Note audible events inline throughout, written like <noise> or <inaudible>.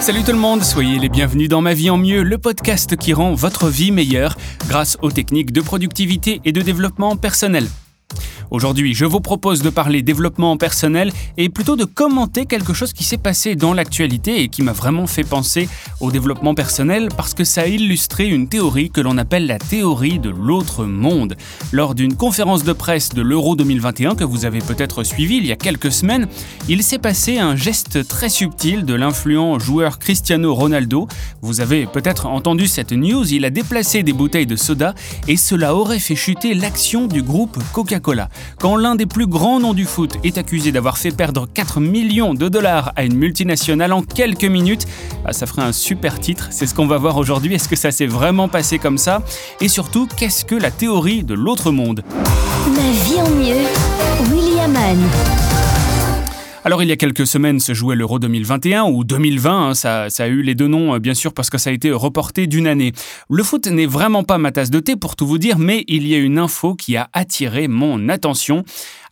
Salut tout le monde, soyez les bienvenus dans Ma vie en mieux, le podcast qui rend votre vie meilleure grâce aux techniques de productivité et de développement personnel. Aujourd'hui, je vous propose de parler développement personnel et plutôt de commenter quelque chose qui s'est passé dans l'actualité et qui m'a vraiment fait penser au développement personnel parce que ça a illustré une théorie que l'on appelle la théorie de l'autre monde. Lors d'une conférence de presse de l'Euro 2021 que vous avez peut-être suivi il y a quelques semaines, il s'est passé un geste très subtil de l'influent joueur Cristiano Ronaldo. Vous avez peut-être entendu cette news, il a déplacé des bouteilles de soda et cela aurait fait chuter l'action du groupe Coca-Cola. Quand l'un des plus grands noms du foot est accusé d'avoir fait perdre 4 millions de dollars à une multinationale en quelques minutes, bah, ça ferait un super titre. C'est ce qu'on va voir aujourd'hui. Est-ce que ça s'est vraiment passé comme ça? Et surtout, qu'est-ce que la théorie de l'autre monde? Ma vie en mieux, William Ann. Alors il y a quelques semaines se jouait l'Euro 2021 ou 2020, hein, ça, ça, a eu les deux noms euh, bien sûr parce que ça a été reporté d'une année. Le foot n'est vraiment pas ma tasse de thé pour tout vous dire, mais il y a une info qui a attiré mon attention.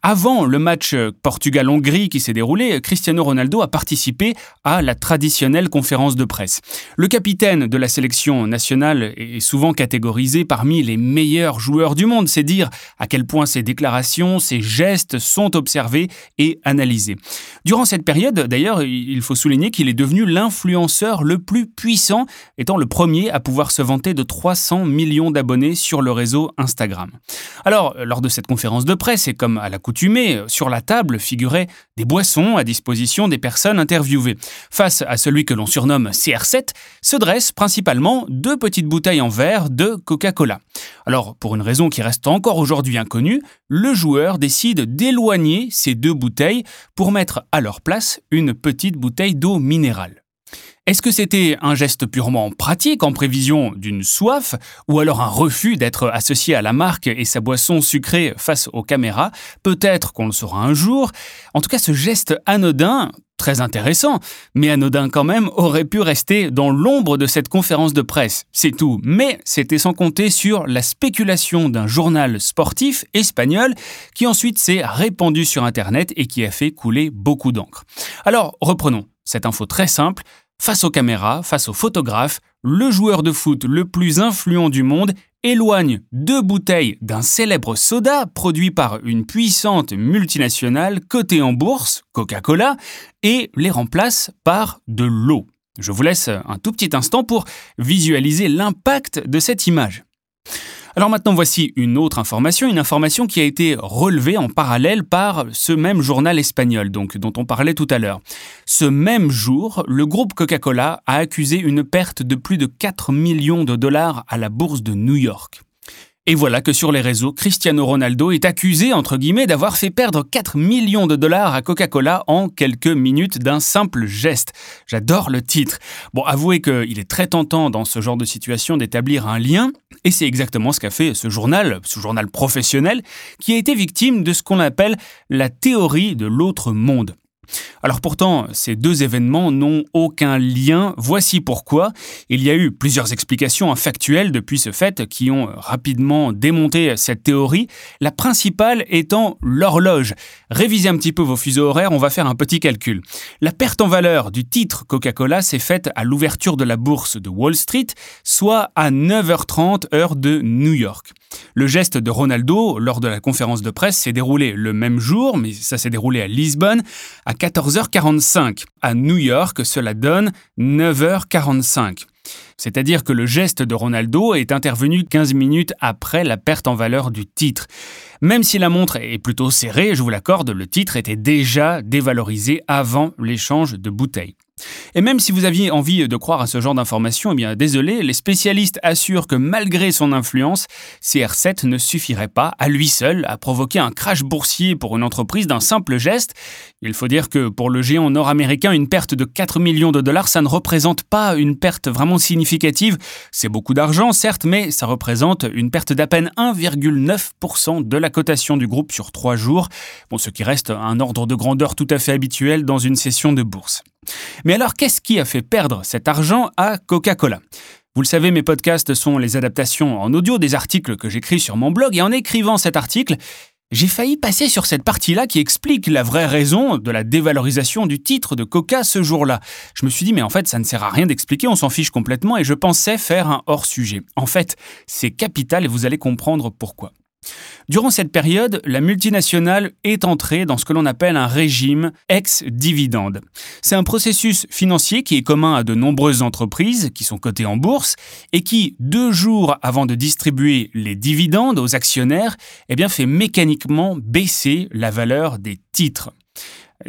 Avant le match Portugal-Hongrie qui s'est déroulé, Cristiano Ronaldo a participé à la traditionnelle conférence de presse. Le capitaine de la sélection nationale est souvent catégorisé parmi les meilleurs joueurs du monde, c'est dire à quel point ses déclarations, ses gestes sont observés et analysés. Durant cette période, d'ailleurs, il faut souligner qu'il est devenu l'influenceur le plus puissant, étant le premier à pouvoir se vanter de 300 millions d'abonnés sur le réseau Instagram. Alors, lors de cette conférence de presse, et comme à la euh, sur la table figuraient des boissons à disposition des personnes interviewées. Face à celui que l'on surnomme CR7, se dressent principalement deux petites bouteilles en verre de Coca-Cola. Alors, pour une raison qui reste encore aujourd'hui inconnue, le joueur décide d'éloigner ces deux bouteilles pour mettre à leur place une petite bouteille d'eau minérale. Est-ce que c'était un geste purement pratique en prévision d'une soif, ou alors un refus d'être associé à la marque et sa boisson sucrée face aux caméras? Peut-être qu'on le saura un jour. En tout cas, ce geste anodin, très intéressant, mais anodin quand même, aurait pu rester dans l'ombre de cette conférence de presse. C'est tout. Mais c'était sans compter sur la spéculation d'un journal sportif espagnol qui ensuite s'est répandu sur Internet et qui a fait couler beaucoup d'encre. Alors, reprenons. Cette info très simple, Face aux caméras, face aux photographes, le joueur de foot le plus influent du monde éloigne deux bouteilles d'un célèbre soda produit par une puissante multinationale cotée en bourse, Coca-Cola, et les remplace par de l'eau. Je vous laisse un tout petit instant pour visualiser l'impact de cette image. Alors maintenant, voici une autre information, une information qui a été relevée en parallèle par ce même journal espagnol, donc dont on parlait tout à l'heure. Ce même jour, le groupe Coca-Cola a accusé une perte de plus de 4 millions de dollars à la bourse de New York. Et voilà que sur les réseaux, Cristiano Ronaldo est accusé, d'avoir fait perdre 4 millions de dollars à Coca-Cola en quelques minutes d'un simple geste. J'adore le titre. Bon, avouez qu'il est très tentant dans ce genre de situation d'établir un lien, et c'est exactement ce qu'a fait ce journal, ce journal professionnel, qui a été victime de ce qu'on appelle la théorie de l'autre monde. Alors pourtant, ces deux événements n'ont aucun lien. Voici pourquoi. Il y a eu plusieurs explications factuelles depuis ce fait qui ont rapidement démonté cette théorie, la principale étant l'horloge. Révisez un petit peu vos fuseaux horaires, on va faire un petit calcul. La perte en valeur du titre Coca-Cola s'est faite à l'ouverture de la bourse de Wall Street, soit à 9h30 heure de New York. Le geste de Ronaldo lors de la conférence de presse s'est déroulé le même jour, mais ça s'est déroulé à Lisbonne 14h45. À New York, cela donne 9h45. C'est-à-dire que le geste de Ronaldo est intervenu 15 minutes après la perte en valeur du titre. Même si la montre est plutôt serrée, je vous l'accorde, le titre était déjà dévalorisé avant l'échange de bouteilles. Et même si vous aviez envie de croire à ce genre d'informations, eh bien désolé, les spécialistes assurent que malgré son influence, CR7 ne suffirait pas à lui seul à provoquer un crash boursier pour une entreprise d'un simple geste. Il faut dire que pour le géant nord-américain, une perte de 4 millions de dollars, ça ne représente pas une perte vraiment significative. C'est beaucoup d'argent, certes, mais ça représente une perte d'à peine 1,9% de la cotation du groupe sur trois jours, bon, ce qui reste un ordre de grandeur tout à fait habituel dans une session de bourse. Mais alors, qu'est-ce qui a fait perdre cet argent à Coca-Cola? Vous le savez, mes podcasts sont les adaptations en audio des articles que j'écris sur mon blog, et en écrivant cet article, j'ai failli passer sur cette partie-là qui explique la vraie raison de la dévalorisation du titre de Coca ce jour-là. Je me suis dit, mais en fait, ça ne sert à rien d'expliquer, on s'en fiche complètement, et je pensais faire un hors-sujet. En fait, c'est capital et vous allez comprendre pourquoi. Durant cette période, la multinationale est entrée dans ce que l'on appelle un régime ex-dividende. C'est un processus financier qui est commun à de nombreuses entreprises qui sont cotées en bourse et qui, deux jours avant de distribuer les dividendes aux actionnaires, eh bien, fait mécaniquement baisser la valeur des titres.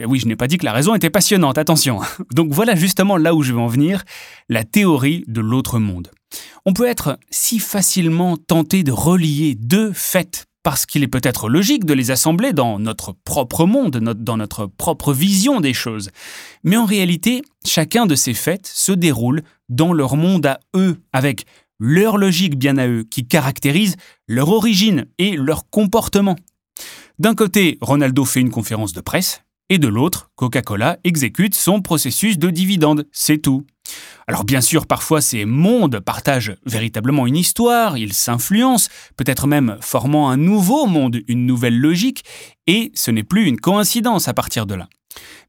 Oui, je n'ai pas dit que la raison était passionnante, attention. <laughs> Donc voilà justement là où je veux en venir, la théorie de l'autre monde. On peut être si facilement tenté de relier deux faits parce qu'il est peut-être logique de les assembler dans notre propre monde, dans notre propre vision des choses. Mais en réalité, chacun de ces faits se déroule dans leur monde à eux, avec leur logique bien à eux, qui caractérise leur origine et leur comportement. D'un côté, Ronaldo fait une conférence de presse, et de l'autre, Coca-Cola exécute son processus de dividende, c'est tout. Alors bien sûr, parfois ces mondes partagent véritablement une histoire, ils s'influencent, peut-être même formant un nouveau monde, une nouvelle logique, et ce n'est plus une coïncidence à partir de là.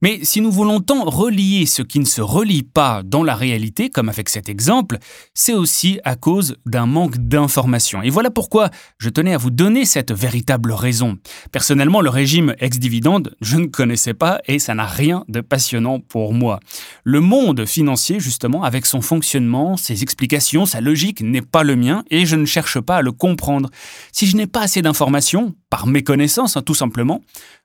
Mais si nous voulons tant relier ce qui ne se relie pas dans la réalité, comme avec cet exemple, c'est aussi à cause d'un manque d'information. Et voilà pourquoi je tenais à vous donner cette véritable raison. Personnellement, le régime ex-dividende, je ne connaissais pas et ça n'a rien de passionnant pour moi. Le monde financier, justement, avec son fonctionnement, ses explications, sa logique, n'est pas le mien et je ne cherche pas à le comprendre. Si je n'ai pas assez d'informations, par méconnaissance hein, tout simplement,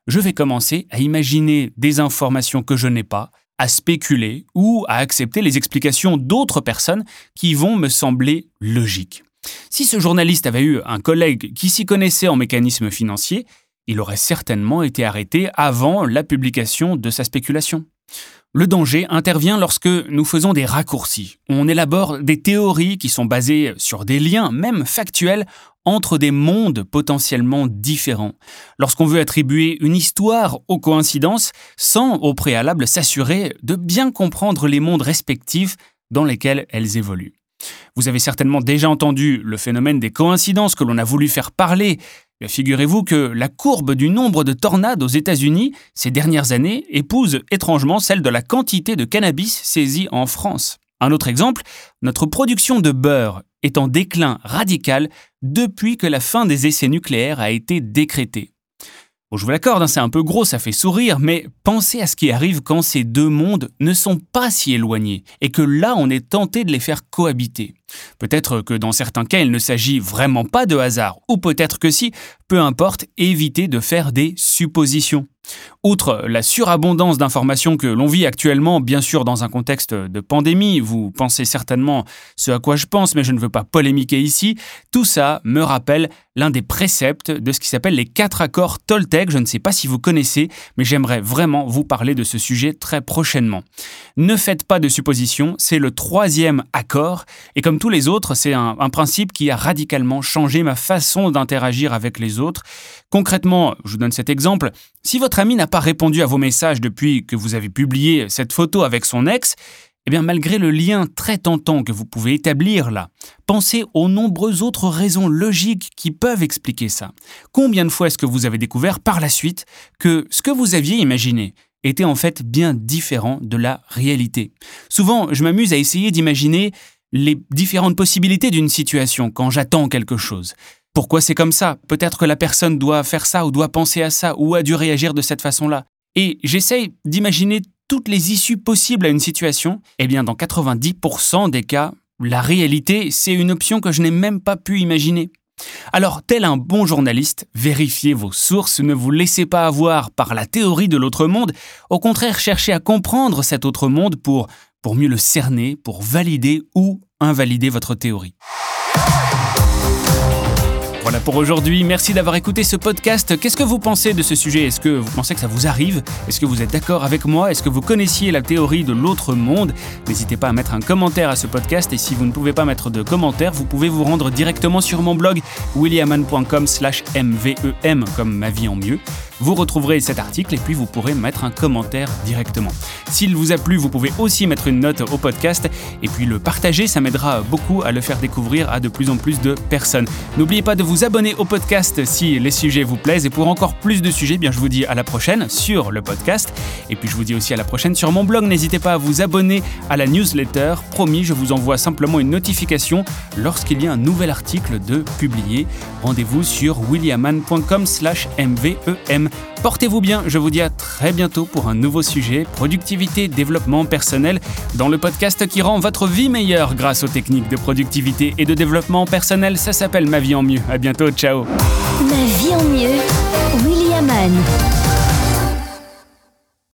je vais commencer à imaginer des informations que je n'ai pas, à spéculer ou à accepter les explications d'autres personnes qui vont me sembler logiques. Si ce journaliste avait eu un collègue qui s'y connaissait en mécanisme financier, il aurait certainement été arrêté avant la publication de sa spéculation. Le danger intervient lorsque nous faisons des raccourcis. On élabore des théories qui sont basées sur des liens, même factuels, entre des mondes potentiellement différents. Lorsqu'on veut attribuer une histoire aux coïncidences sans au préalable s'assurer de bien comprendre les mondes respectifs dans lesquels elles évoluent. Vous avez certainement déjà entendu le phénomène des coïncidences que l'on a voulu faire parler Figurez-vous que la courbe du nombre de tornades aux États-Unis ces dernières années épouse étrangement celle de la quantité de cannabis saisi en France. Un autre exemple, notre production de beurre est en déclin radical depuis que la fin des essais nucléaires a été décrétée. Bon, je vous l'accorde, hein, c'est un peu gros, ça fait sourire, mais pensez à ce qui arrive quand ces deux mondes ne sont pas si éloignés et que là on est tenté de les faire cohabiter. Peut-être que dans certains cas il ne s'agit vraiment pas de hasard, ou peut-être que si, peu importe, évitez de faire des suppositions. Outre la surabondance d'informations que l'on vit actuellement, bien sûr dans un contexte de pandémie, vous pensez certainement ce à quoi je pense, mais je ne veux pas polémiquer ici, tout ça me rappelle l'un des préceptes de ce qui s'appelle les quatre accords Toltec. Je ne sais pas si vous connaissez, mais j'aimerais vraiment vous parler de ce sujet très prochainement. Ne faites pas de suppositions, c'est le troisième accord, et comme tous les autres, c'est un, un principe qui a radicalement changé ma façon d'interagir avec les autres. Concrètement, je vous donne cet exemple, si votre ami n'a pas répondu à vos messages depuis que vous avez publié cette photo avec son ex, eh bien malgré le lien très tentant que vous pouvez établir là, pensez aux nombreuses autres raisons logiques qui peuvent expliquer ça. Combien de fois est-ce que vous avez découvert par la suite que ce que vous aviez imaginé était en fait bien différent de la réalité? Souvent, je m'amuse à essayer d'imaginer les différentes possibilités d'une situation quand j'attends quelque chose. Pourquoi c'est comme ça? Peut-être que la personne doit faire ça ou doit penser à ça ou a dû réagir de cette façon-là. Et j'essaye d'imaginer toutes les issues possibles à une situation. Eh bien, dans 90% des cas, la réalité, c'est une option que je n'ai même pas pu imaginer. Alors, tel un bon journaliste, vérifiez vos sources, ne vous laissez pas avoir par la théorie de l'autre monde, au contraire, cherchez à comprendre cet autre monde pour, pour mieux le cerner, pour valider ou invalider votre théorie. Voilà pour aujourd'hui. Merci d'avoir écouté ce podcast. Qu'est-ce que vous pensez de ce sujet? Est-ce que vous pensez que ça vous arrive? Est-ce que vous êtes d'accord avec moi? Est-ce que vous connaissiez la théorie de l'autre monde? N'hésitez pas à mettre un commentaire à ce podcast et si vous ne pouvez pas mettre de commentaire, vous pouvez vous rendre directement sur mon blog williaman.com/mvem comme ma vie en mieux. Vous retrouverez cet article et puis vous pourrez mettre un commentaire directement. S'il vous a plu, vous pouvez aussi mettre une note au podcast et puis le partager, ça m'aidera beaucoup à le faire découvrir à de plus en plus de personnes. N'oubliez pas de vous abonner au podcast si les sujets vous plaisent et pour encore plus de sujets, bien je vous dis à la prochaine sur le podcast et puis je vous dis aussi à la prochaine sur mon blog. N'hésitez pas à vous abonner à la newsletter. Promis, je vous envoie simplement une notification lorsqu'il y a un nouvel article de publié. Rendez-vous sur williaman.com/mvem. Portez-vous bien, je vous dis à très bientôt pour un nouveau sujet, productivité, développement personnel, dans le podcast qui rend votre vie meilleure grâce aux techniques de productivité et de développement personnel. Ça s'appelle Ma vie en mieux. À bientôt, ciao. Ma vie en mieux, William